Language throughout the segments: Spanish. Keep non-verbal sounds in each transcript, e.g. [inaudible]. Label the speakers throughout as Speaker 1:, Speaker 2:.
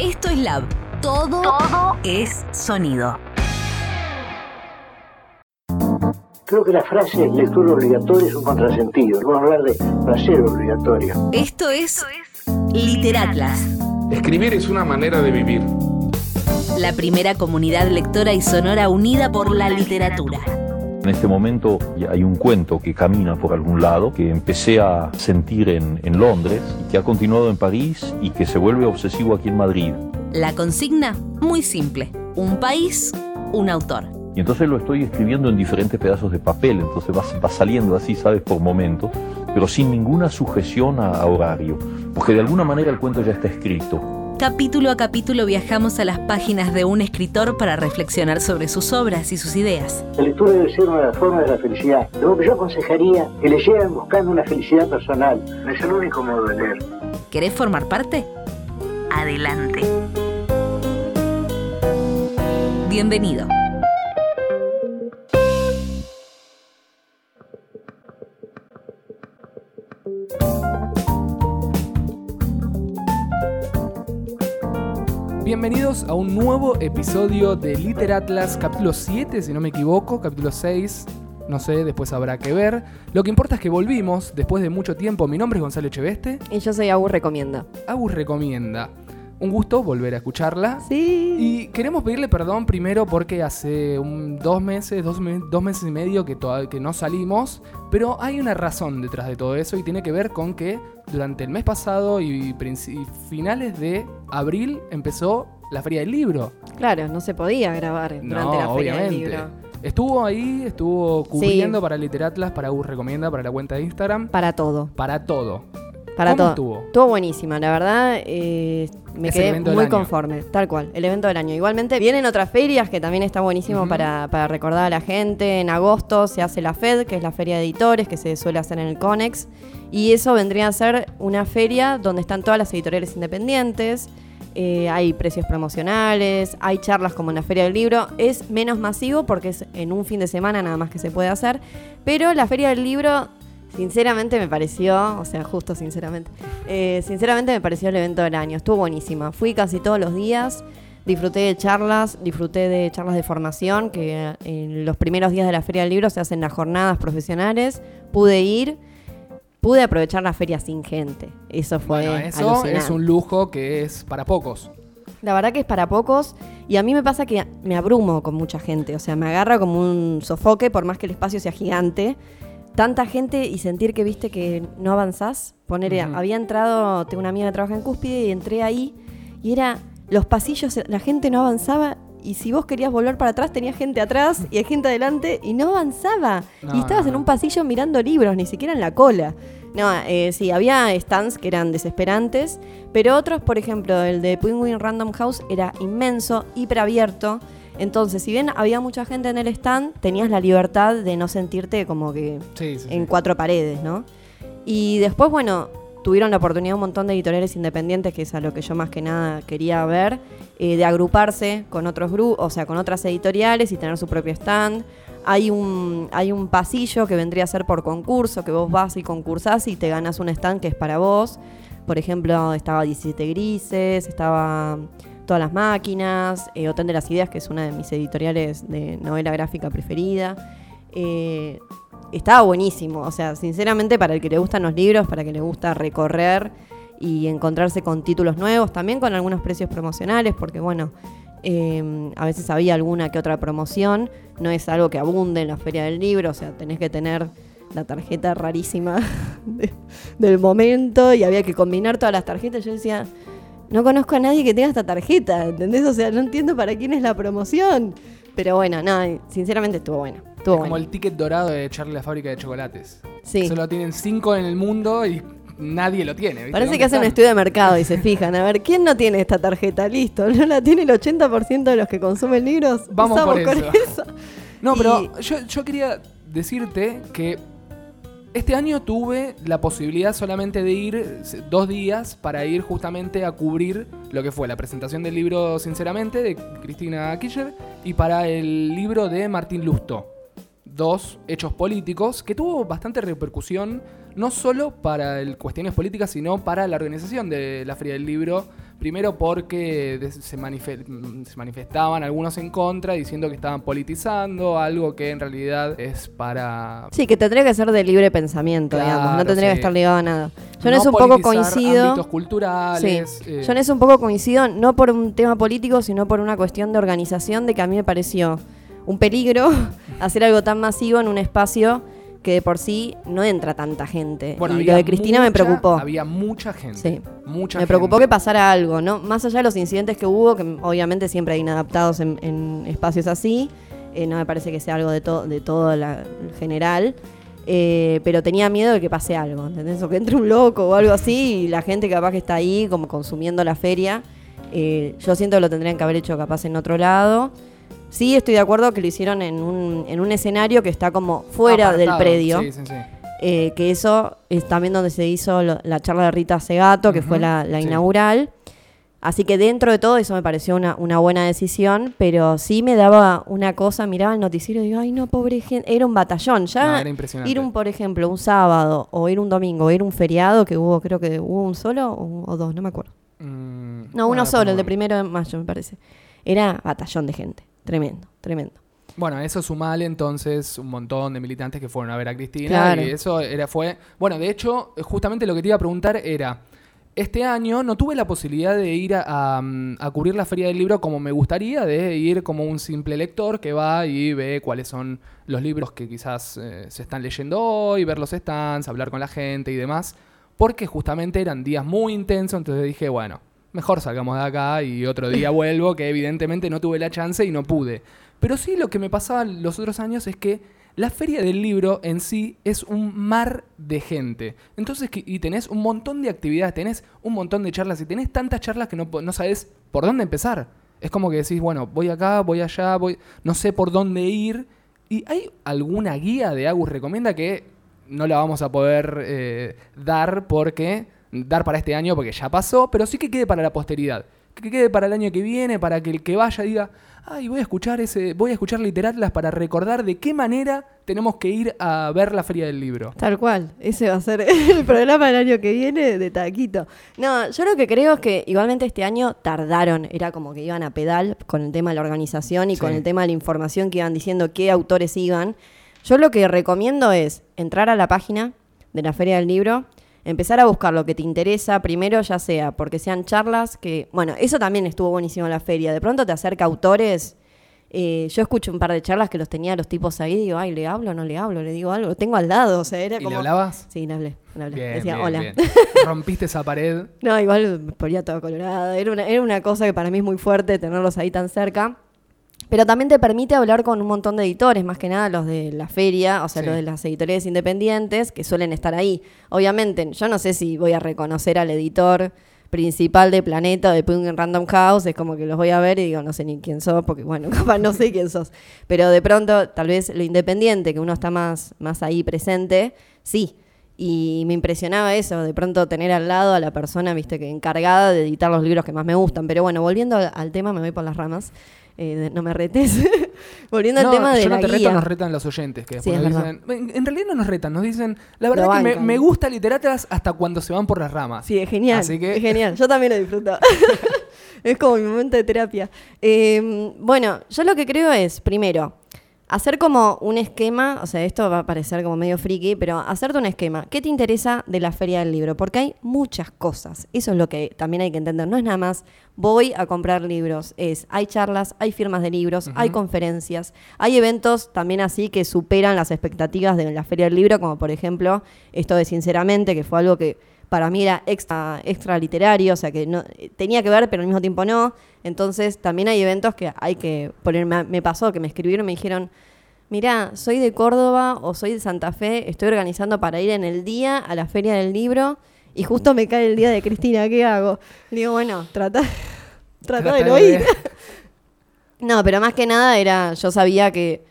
Speaker 1: Esto es Lab. Todo, Todo es sonido.
Speaker 2: Creo que la frase lectura obligatoria es un contrasentido. Vamos a hablar de placer obligatorio.
Speaker 1: Esto es Literatlas.
Speaker 3: Escribir es una manera de vivir.
Speaker 1: La primera comunidad lectora y sonora unida por la literatura.
Speaker 4: En este momento hay un cuento que camina por algún lado, que empecé a sentir en, en, Londres, que ha continuado en París y que se vuelve obsesivo aquí en Madrid.
Speaker 1: La consigna, muy simple. Un país, un autor.
Speaker 4: Y entonces lo estoy escribiendo en diferentes pedazos de papel, entonces va, saliendo así, ¿sabes? Por momentos, pero sin ninguna sujeción a, horario, porque de alguna manera el cuento ya está escrito.
Speaker 1: Capítulo a capítulo viajamos a las páginas de un escritor para reflexionar sobre sus obras y sus ideas.
Speaker 2: La lectura debe ser una de las formas de la felicidad. Lo que yo aconsejaría que leyeran buscando una felicidad personal. No es el único modo de leer.
Speaker 1: ¿Querés formar parte? Adelante. Bienvenido.
Speaker 5: Bienvenidos a un nuevo episodio de Literatlas, capítulo 7, si no me equivoco, capítulo 6, no sé, después habrá que ver. Lo que importa es que volvimos después de mucho tiempo. Mi nombre es Gonzalo Echeveste.
Speaker 6: Y yo soy Agus Recomienda.
Speaker 5: Agus Recomienda un gusto volver a escucharla.
Speaker 6: Sí.
Speaker 5: Y queremos pedirle perdón primero porque hace dos meses, dos, meses y medio que, que no salimos, pero hay una razón detrás de todo eso y tiene que ver con que durante el mes pasado y, finales de abril empezó la Feria del Libro.
Speaker 6: Claro, no se podía grabar durante la Feria del Libro.
Speaker 5: Estuvo ahí, estuvo cubriendo para Literatlas, para U Recomienda, para la cuenta de Instagram.
Speaker 6: Para todo.
Speaker 5: Para todo.
Speaker 6: Para todo. Estuvo? Estuvo buenísima, la verdad. Eh, me quedé muy conforme, tal cual, el evento del año. Igualmente vienen otras ferias que también está buenísimo para, recordar a la gente. En agosto se hace la FED, que es la feria de editores, que se suele hacer en el CONEX. Y eso vendría a ser una feria donde están todas las editoriales independientes. Eh, hay precios promocionales, hay charlas como en la Feria del Libro. Es menos masivo porque es en un fin de semana nada más que se puede hacer. Pero la Feria del Libro Sinceramente me pareció, o sea, justo sinceramente, eh, sinceramente me pareció el evento del año. Estuvo buenísima. Fui casi todos los días, disfruté de charlas, disfruté de charlas de formación, que en los primeros días de la Feria del Libro se hacen las jornadas profesionales. Pude ir, pude aprovechar la feria sin gente. Eso fue bueno, eso
Speaker 5: es un lujo que es para pocos.
Speaker 6: La verdad que es para pocos y a mí me pasa que me abrumo con mucha gente, o sea, me agarra como un sofoque por más que el espacio sea gigante tanta gente y sentir que viste que no avanzás. Poner, había entrado, tengo una amiga que trabaja en Cúspide y entré ahí y era los pasillos, la gente no avanzaba y si vos querías volver para atrás tenía gente atrás y hay gente adelante y no avanzaba. y estabas en un pasillo mirando libros, ni siquiera en la cola. No, eh, sí, había stands que eran desesperantes, pero otros, por ejemplo, el de Penguin Random House era inmenso, hiper abierto entonces, si bien había mucha gente en el stand, tenías la libertad de no sentirte como que en cuatro paredes, ¿no? Y después, bueno, tuvieron la oportunidad un montón de editoriales independientes, que es a lo que yo más que nada quería ver, eh, de agruparse con otros grupos, o sea, con otras editoriales y tener su propio stand. Hay un, hay un pasillo que vendría a ser por concurso, que vos vas y concursás y te ganas un stand que es para vos. Por ejemplo, estaba 17 Grises, estaba todas las máquinas, eh, Hotel de las Ideas, que es una de mis editoriales de novela gráfica preferida. Eh, estaba buenísimo, o sea, sinceramente para el que le gustan los libros, para el que le gusta recorrer y encontrarse con títulos nuevos, también con algunos precios promocionales, porque bueno, eh, a veces había alguna que otra promoción, no es algo que abunde en la feria del libro, o sea, tenés que tener la tarjeta rarísima [laughs] del momento y había que combinar todas las tarjetas. Yo decía, no conozco a nadie que tenga esta tarjeta, ¿entendés? O sea, no entiendo para quién es la promoción. Pero bueno, no, sinceramente estuvo bueno. Estuvo
Speaker 5: como el ticket dorado de echarle la fábrica de chocolates.
Speaker 6: Sí.
Speaker 5: Solo tienen cinco en el mundo y nadie lo tiene.
Speaker 6: Parece que hacen un estudio de mercado y se fijan. A ver, ¿quién no tiene esta tarjeta? Listo, ¿no la tiene el 80% de los que consumen libros?
Speaker 5: Vamos por eso. No, pero yo, yo quería decirte que este año tuve la posibilidad solamente de ir dos días para ir justamente a cubrir lo que fue la presentación del libro Sinceramente de Cristina Kirchner y para el libro de Martín Lusto dos hechos políticos que tuvo bastante repercusión, no solo para el, cuestiones políticas, sino para la organización de la Feria del Libro. Primero porque se, manife- se manifestaban algunos en contra, diciendo que estaban politizando, algo que en realidad es para...
Speaker 6: Sí, que tendría que ser de libre pensamiento,
Speaker 5: Claro,
Speaker 6: digamos. No tendría
Speaker 5: sí.
Speaker 6: que estar ligado a nada. Yo en
Speaker 5: no
Speaker 6: eso un poco coincido.
Speaker 5: culturales.
Speaker 6: Sí,
Speaker 5: eh,
Speaker 6: yo en eso un poco coincido, no por un tema político, sino por una cuestión de organización, de que a mí me pareció un peligro hacer algo tan masivo en un espacio que de por sí no entra tanta gente.
Speaker 5: bueno,
Speaker 6: y lo de Cristina me preocupó.
Speaker 5: Había mucha gente.
Speaker 6: Sí.
Speaker 5: Mucha
Speaker 6: Me preocupó que pasara algo, ¿no? Más allá de los incidentes que hubo, que obviamente siempre hay inadaptados en, en espacios así, eh, no me parece que sea algo de, to- de todo la, el general, eh, pero tenía miedo de que pase algo, ¿entendés? O que entre un loco o algo así y la gente capaz que está ahí como consumiendo la feria, eh, yo siento que lo tendrían que haber hecho capaz en otro lado. Sí, estoy de acuerdo que lo hicieron en un, en un escenario que está como fuera del predio.
Speaker 5: Sí, sí, sí.
Speaker 6: Eh, que eso es también donde se hizo lo- la charla de Rita Segato, que fue la, la
Speaker 5: sí.
Speaker 6: inaugural. Así que dentro de todo eso me pareció una, una buena decisión, pero sí me daba una cosa, miraba el noticiero y digo, ay no, pobre gente, era un batallón.
Speaker 5: No,
Speaker 6: Ya
Speaker 5: era impresionante.
Speaker 6: ir un, por ejemplo, un sábado o ir un domingo o ir un feriado, que hubo, creo que hubo un solo o, o dos, no me acuerdo.
Speaker 5: Mm,
Speaker 6: No,
Speaker 5: bueno,
Speaker 6: uno solo, el de primero de mayo me parece. Era batallón de gente, tremendo, tremendo.
Speaker 5: Bueno, a eso sumale entonces un montón de militantes que fueron a ver a Cristina.
Speaker 6: Claro.
Speaker 5: Y eso era, fue. Bueno, de hecho, justamente lo que te iba a preguntar era. Este año no tuve la posibilidad de ir a, a, mm, a cubrir la Feria del Libro como me gustaría, de ir como un simple lector que va y ve cuáles son los libros que quizás eh, se están leyendo hoy, ver los stands, hablar con la gente y demás, porque justamente eran días muy intensos, entonces dije, bueno, mejor salgamos de acá y otro día [laughs] vuelvo, que evidentemente no tuve la chance y no pude. Pero sí lo que me pasaba los otros años es que la feria del libro en sí es un mar de gente. Entonces, y tenés un montón de actividades, tenés un montón de charlas y tenés tantas charlas que no, no sabes por dónde empezar. Es como que decís, bueno, voy acá, voy allá, voy, no sé por dónde ir. ¿Y hay alguna guía de Agus recomienda que no la vamos a poder eh, dar porque dar para este año porque ya pasó, pero sí que quede para la posteridad, que quede para el año que viene, para que el que vaya diga, ay, voy a escuchar ese, voy a escuchar literatlas para recordar de qué manera tenemos que ir a ver la feria del libro.
Speaker 6: Tal cual, ese va a ser [laughs] el programa del año que viene de Taquito. No, yo lo que creo es que igualmente este año tardaron, era como que iban a pedal con el tema de la organización y con el tema de la información que iban diciendo qué autores iban. Yo lo que recomiendo es entrar a la página de la Feria del Libro, empezar a buscar lo que te interesa, primero ya sea porque sean charlas que, bueno, eso también estuvo buenísimo en la feria, de pronto te acerca autores eh, yo escucho un par de charlas que los tenía los tipos ahí, digo, ay, ¿le hablo o no le hablo? Le digo algo, lo tengo al lado, o sea, era
Speaker 5: ¿Y
Speaker 6: como...
Speaker 5: le hablabas?
Speaker 6: Sí, le hablé, le hablé.
Speaker 5: Bien,
Speaker 6: Decía,
Speaker 5: bien,
Speaker 6: hola.
Speaker 5: bien. [laughs] Rompiste esa pared.
Speaker 6: No, igual me ponía toda colorada. Era una, era una cosa que para mí es muy fuerte tenerlos ahí tan cerca. Pero también te permite hablar con un montón de editores, más que nada los de la feria, o sea,
Speaker 5: Sí.
Speaker 6: los de las editoriales independientes, que suelen estar ahí. Obviamente, yo no sé si voy a reconocer al editor principal de Planeta o de Penguin Random House, es como que los voy a ver y digo, no sé ni quién sos, porque bueno, [laughs] capaz no sé quién sos. Pero de pronto, tal vez lo independiente, que uno está más, más ahí presente, sí. Y me impresionaba eso, de pronto tener al lado a la persona, viste, que encargada de editar los libros que más me gustan. Pero bueno, volviendo al tema, me voy por las ramas. Eh, no me retes. [laughs] volviendo
Speaker 5: No,
Speaker 6: al tema de
Speaker 5: yo
Speaker 6: la
Speaker 5: no te
Speaker 6: guía.
Speaker 5: reto, nos retan los oyentes. Que
Speaker 6: Sí,
Speaker 5: después
Speaker 6: es
Speaker 5: nos dicen, en, en realidad no nos retan, nos dicen, la verdad
Speaker 6: Lo
Speaker 5: que me, gusta literatas hasta cuando se van por las ramas.
Speaker 6: Sí, es genial.
Speaker 5: Así que-
Speaker 6: Es genial. [laughs] Yo también lo disfruto. [laughs] es como mi momento de terapia. Eh, bueno, yo lo que creo es, primero, hacer como un esquema, o sea, esto va a parecer como medio friki, pero hacerte un esquema. ¿Qué te interesa de la feria del libro? Porque hay muchas cosas. Eso es lo que también hay que entender. No es nada más voy a comprar libros. Es, hay charlas, hay firmas de libros, hay conferencias, hay eventos también así que superan las expectativas de la feria del libro, como por ejemplo esto de Sinceramente, que fue algo que para mí era extra, extra literario, o sea que no, tenía que ver, pero al mismo tiempo no. Entonces también hay eventos que hay que poner. Me, pasó que me escribieron me dijeron, mirá, soy de Córdoba o soy de Santa Fe, estoy organizando para ir en el día a la feria del libro y justo me cae el día de Cristina, ¿qué hago? Le digo, bueno, trata, [laughs] trata de no ir. [laughs] No, pero más que nada era, yo sabía que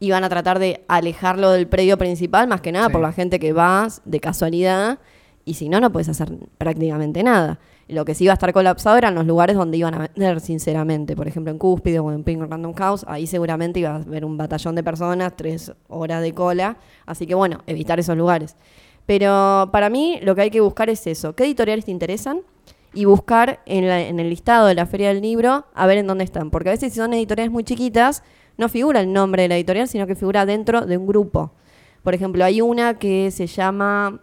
Speaker 6: iban a tratar de alejarlo del predio principal, más que nada
Speaker 5: Sí.
Speaker 6: por la gente que va de casualidad. Y si no, no puedes hacer prácticamente nada. Lo que sí iba a estar colapsado eran los lugares donde iban a vender, sinceramente. Por ejemplo, en Cúspide o en Pink Random House, ahí seguramente iba a haber un batallón de personas, tres horas de cola. Así que bueno, evitar esos lugares. Pero para mí lo que hay que buscar es eso. ¿Qué editoriales te interesan? Y buscar en, el listado de la Feria del Libro a ver en dónde están. Porque a veces si son editoriales muy chiquitas, no figura el nombre de la editorial, sino que figura dentro de un grupo. Por ejemplo, hay una que se llama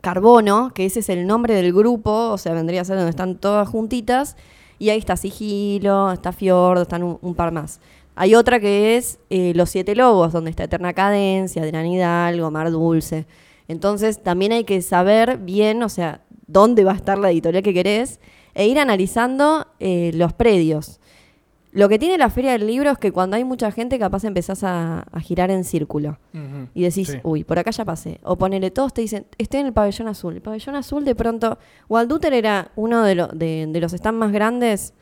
Speaker 6: Carbono, que ese es el nombre del grupo, o sea, vendría a ser donde están todas juntitas, y ahí está Sigilo, está Fiordo, están un, par más. Hay otra que es eh, Los Siete Lobos, donde está Eterna Cadencia, Adrián Hidalgo, Mar Dulce. Entonces, también hay que saber bien, o sea, dónde va a estar la editorial que querés, e ir analizando eh, los predios. Lo que tiene la Feria del Libro es que cuando hay mucha gente, capaz empezás a- a girar en círculo y decís,
Speaker 5: Sí.
Speaker 6: uy, por acá ya pasé. O ponele, todos te dicen, estoy en el pabellón azul. El pabellón azul, de pronto, Walduter era uno de, lo- de, de los stands más grandes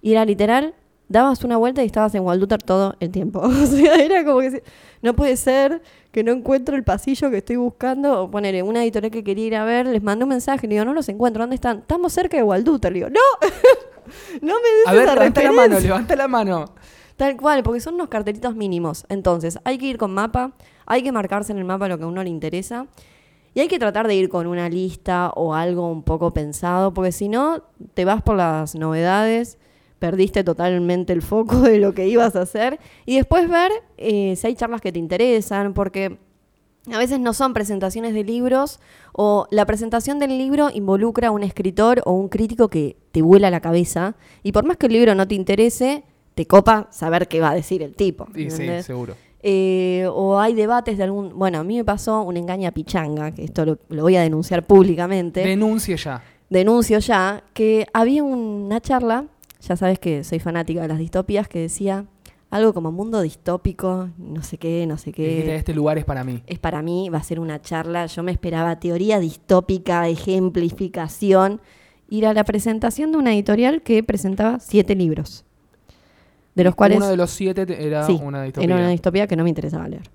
Speaker 6: y era literal, dabas una vuelta y estabas en Walduter todo el tiempo. [laughs] o sea, era como que, no puede ser que no encuentro el pasillo que estoy buscando. O ponele, una editorial que quería ir a ver, les mandé un mensaje, le digo, no los encuentro, ¿dónde están? Estamos cerca de Walduter. Le digo, no, [laughs] no me des
Speaker 5: A ver,
Speaker 6: esa
Speaker 5: levanta la mano,
Speaker 6: referencia".
Speaker 5: levanta la mano.
Speaker 6: Tal cual, porque son unos cartelitos mínimos. Entonces, hay que ir con mapa, hay que marcarse en el mapa lo que a uno le interesa. Y hay que tratar de ir con una lista o algo un poco pensado, porque si no, te vas por las novedades, perdiste totalmente el foco de lo que ibas a hacer. Y después ver eh, si hay charlas que te interesan, porque a veces no son presentaciones de libros o la presentación del libro involucra a un escritor o un crítico que te vuela la cabeza y por más que el libro no te interese, te copa saber qué va a decir el tipo.
Speaker 5: Sí,
Speaker 6: ¿entendés?
Speaker 5: seguro.
Speaker 6: Eh, o hay debates de algún... Bueno, a mí me pasó un engaña pichanga, que esto lo, lo voy a denunciar públicamente.
Speaker 5: Denuncie ya.
Speaker 6: Denuncio ya, que había una charla, ya sabes que soy fanática de las distopías, que decía algo como mundo distópico, no sé qué, no sé qué
Speaker 5: Dijiste, este lugar es para mí.
Speaker 6: es para mí, va a ser una charla. Yo me esperaba teoría distópica, ejemplificación. Ir a la presentación de una editorial que presentaba siete libros. De los cuales.
Speaker 5: Uno de los siete te- era
Speaker 6: sí,
Speaker 5: una distopía.
Speaker 6: era una distopía que no me interesaba leer.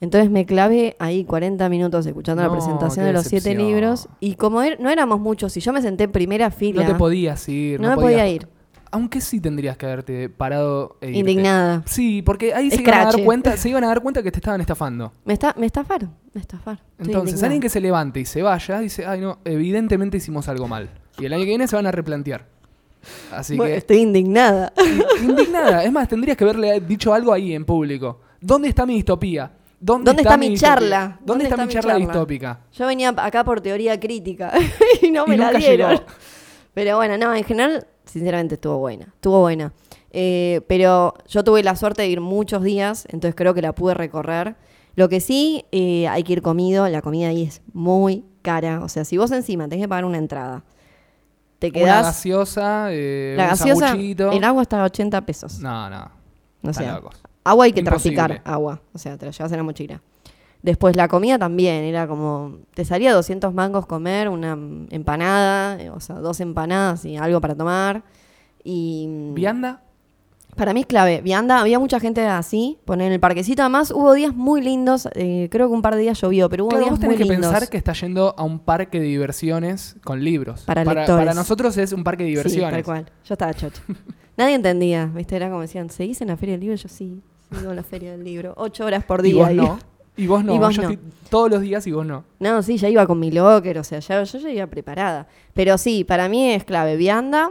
Speaker 6: Entonces me clavé ahí 40 minutos escuchando la
Speaker 5: No,
Speaker 6: presentación de los siete libros. Y como er- no éramos muchos, y yo me senté en primera fila.
Speaker 5: No te podías ir.
Speaker 6: no me podía ir.
Speaker 5: Aunque sí tendrías que haberte parado e.
Speaker 6: Indignada.
Speaker 5: Sí, porque ahí se iban, a dar cuenta, se [laughs] iban a dar cuenta que te estaban estafando.
Speaker 6: Me, está, me estafaron, me estafaron. Estoy
Speaker 5: Entonces,
Speaker 6: indignada.
Speaker 5: alguien que se levante y se vaya, dice, ay no, evidentemente hicimos algo mal. Y el año que viene se van a replantear. Así
Speaker 6: Bueno,
Speaker 5: que,
Speaker 6: Estoy indignada. [laughs]
Speaker 5: indignada. Es más, tendrías que haberle dicho algo ahí en público. ¿Dónde está mi distopía? ¿Dónde,
Speaker 6: ¿Dónde está mi
Speaker 5: distopía?
Speaker 6: charla?
Speaker 5: ¿Dónde, está, mi charla, distópica?
Speaker 6: Yo venía acá por teoría crítica [laughs] y no me
Speaker 5: Y
Speaker 6: la dieron.
Speaker 5: llegó.
Speaker 6: Pero bueno, no, en general, sinceramente estuvo buena. Estuvo buena. Eh, pero yo tuve la suerte de ir muchos días, entonces creo que la pude recorrer. Lo que sí, eh, hay que ir comido. La comida ahí es muy cara. O sea, si vos encima tenés que pagar una entrada, te
Speaker 5: Una
Speaker 6: quedás.
Speaker 5: gaseosa, eh,
Speaker 6: la
Speaker 5: un
Speaker 6: gaseosa, el agua está a 80 pesos.
Speaker 5: No, no.
Speaker 6: o sea,
Speaker 5: locos.
Speaker 6: Agua hay que
Speaker 5: Imposible.
Speaker 6: traficar, agua. O sea, te la llevas en la mochila. Después la comida también, era como, te salía 200 mangos comer, una empanada, eh, o sea, dos empanadas y algo para tomar. Y mm,
Speaker 5: ¿Vianda?
Speaker 6: para mí es clave. Vianda, había mucha gente así, poner en el parquecito. Además, hubo días muy lindos, eh, creo que un par de días llovió, pero hubo
Speaker 5: Claro,
Speaker 6: días
Speaker 5: vos
Speaker 6: muy
Speaker 5: tenés que
Speaker 6: lindos.
Speaker 5: pensar que estás yendo a un parque de diversiones con libros.
Speaker 6: Para
Speaker 5: para,
Speaker 6: lectores.
Speaker 5: para nosotros es un parque de
Speaker 6: Sí,
Speaker 5: diversiones.
Speaker 6: tal cual. Yo estaba chocha. [laughs] Nadie entendía, ¿viste? Era como decían, ¿seguís en la Feria del Libro? Yo sí, sigo en la Feria del Libro. Ocho horas por día.
Speaker 5: y vos
Speaker 6: iba.
Speaker 5: no. [laughs] Y vos no.
Speaker 6: Y vos
Speaker 5: Yo
Speaker 6: no.
Speaker 5: estoy todos los días y vos no.
Speaker 6: No, sí, ya iba con mi locker, o sea, ya, yo ya iba preparada. Pero sí, para mí es clave. Vianda,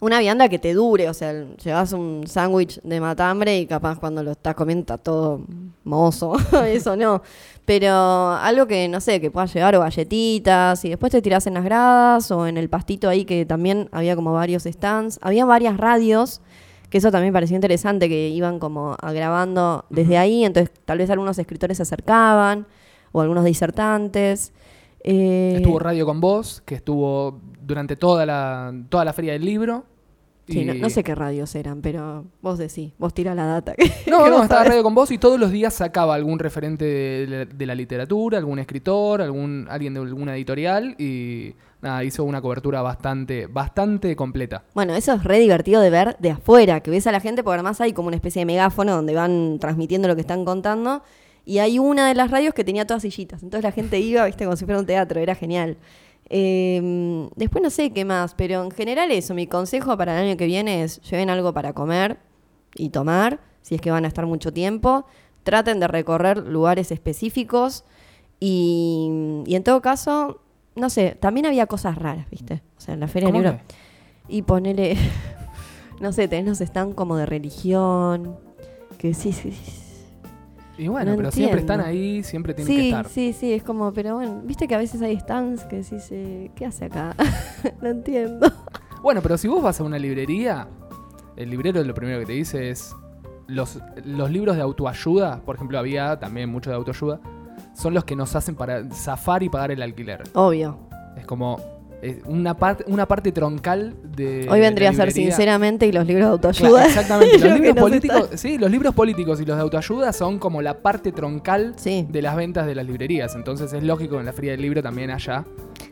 Speaker 6: una vianda que te dure, o sea, llevas un sándwich de matambre y capaz cuando lo estás comiendo está todo mozo, [laughs] eso no. Pero algo que, no sé, que puedas llevar o galletitas y después te tirás en las gradas o en el pastito ahí que también había como varios stands. Había varias radios, que eso también pareció interesante, que iban como grabando desde ahí, entonces tal vez algunos escritores se acercaban o algunos disertantes. Eh,
Speaker 5: Estuvo Radio con Vos, que estuvo durante toda la, toda la feria del libro.
Speaker 6: Sí,
Speaker 5: Y-
Speaker 6: no, no sé qué radios eran, pero vos decís, vos tirá la data.
Speaker 5: No,
Speaker 6: que
Speaker 5: no,
Speaker 6: vos
Speaker 5: estaba
Speaker 6: sabés.
Speaker 5: Radio con Vos y todos los días sacaba algún referente de la, de la literatura, algún escritor, algún alguien de alguna editorial y nada, hizo una cobertura bastante, bastante completa.
Speaker 6: Bueno, eso es re divertido de ver de afuera, que ves a la gente, porque además hay como una especie de megáfono donde van transmitiendo lo que están contando. Y hay una de las radios que tenía todas sillitas. Entonces la gente iba, viste, como si fuera un teatro, era genial. Eh, después no sé qué más, pero en general eso, mi consejo para el año que viene es lleven algo para comer y tomar, si es que van a estar mucho tiempo. Traten de recorrer lugares específicos y en todo caso, no sé, también había cosas raras, viste. O sea, en la feria del
Speaker 5: ¿Cómo
Speaker 6: libro. Y ponele, [laughs] no sé, tenés los están como de religión, que sí, sí, sí.
Speaker 5: Y bueno,
Speaker 6: No
Speaker 5: pero siempre están ahí, siempre tienen que
Speaker 6: Sí,
Speaker 5: estar.
Speaker 6: sí, sí, es como, pero bueno, viste que a veces hay stands que decís, eh, ¿qué hace acá? [laughs] no entiendo.
Speaker 5: Bueno, pero si vos vas a una librería, el librero lo primero que te dice es los, los libros de autoayuda, por ejemplo, había también mucho de autoayuda, son los que nos hacen para zafar y pagar el alquiler.
Speaker 6: Obvio.
Speaker 5: Es como eh, una, parte una parte troncal de.
Speaker 6: Hoy vendría a ser sinceramente y los libros de
Speaker 5: Claro,
Speaker 6: autoayuda.
Speaker 5: exactamente.
Speaker 6: Lo
Speaker 5: Los [laughs] libros, políticos,
Speaker 6: está-
Speaker 5: sí, los libros políticos y los de autoayuda son como la parte troncal
Speaker 6: Sí.
Speaker 5: de las ventas de las librerías. Entonces es lógico que en la feria del libro también haya.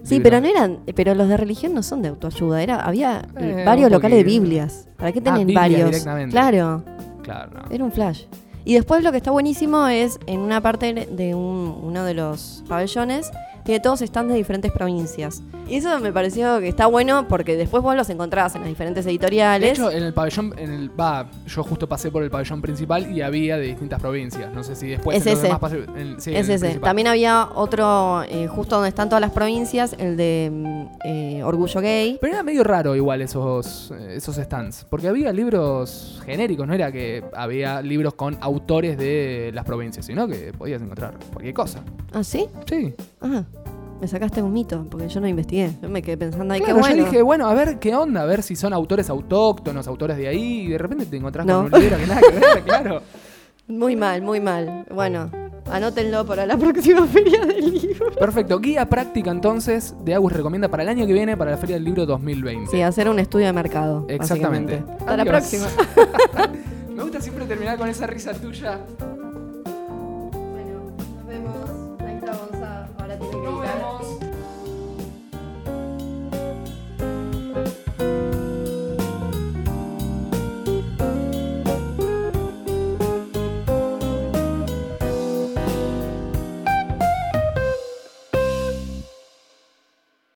Speaker 6: Sí, pero no eran, pero los de religión no son de autoayuda, era, había
Speaker 5: Eh,
Speaker 6: varios
Speaker 5: un
Speaker 6: locales de. Biblias. ¿Para qué
Speaker 5: Ah,
Speaker 6: tienen varios? Claro,
Speaker 5: Claro, no.
Speaker 6: era un flash. Y después lo que está buenísimo es en una parte de un- uno de los pabellones tiene todos stands de diferentes provincias. Y eso me pareció que está bueno porque después vos los encontrás en las diferentes
Speaker 5: De
Speaker 6: editoriales.
Speaker 5: hecho, en el pabellón, en el, va, yo justo pasé por el pabellón principal y había de distintas provincias. No sé si después
Speaker 6: Es
Speaker 5: en
Speaker 6: ese.
Speaker 5: demás pase- en- sí, en
Speaker 6: es ese. También había otro, eh, justo donde están todas las provincias, el de mm, eh, Orgullo Gay.
Speaker 5: Pero era medio raro igual esos, eh, esos stands. Porque había libros genéricos, no era que había libros con autores de las provincias, sino que podías encontrar cualquier cosa.
Speaker 6: ¿Ah, sí?
Speaker 5: Sí.
Speaker 6: Ah, me sacaste un mito, porque yo no investigué. Yo me quedé pensando, ay,
Speaker 5: Claro,
Speaker 6: qué bueno.
Speaker 5: yo dije, bueno, a ver qué onda, a ver si son autores autóctonos, autores de ahí, y de repente te encontrás
Speaker 6: No.
Speaker 5: con un libro que nada que ver, [laughs] claro.
Speaker 6: Muy mal, muy mal. Bueno, anótenlo para la [laughs] próxima feria del libro.
Speaker 5: Perfecto, guía práctica entonces de Agus recomienda para el año que viene, para la Feria del Libro 2020.
Speaker 6: Sí, hacer un estudio de mercado.
Speaker 5: Exactamente.
Speaker 6: Hasta la próxima. [laughs]
Speaker 5: Me gusta siempre terminar con esa risa tuya.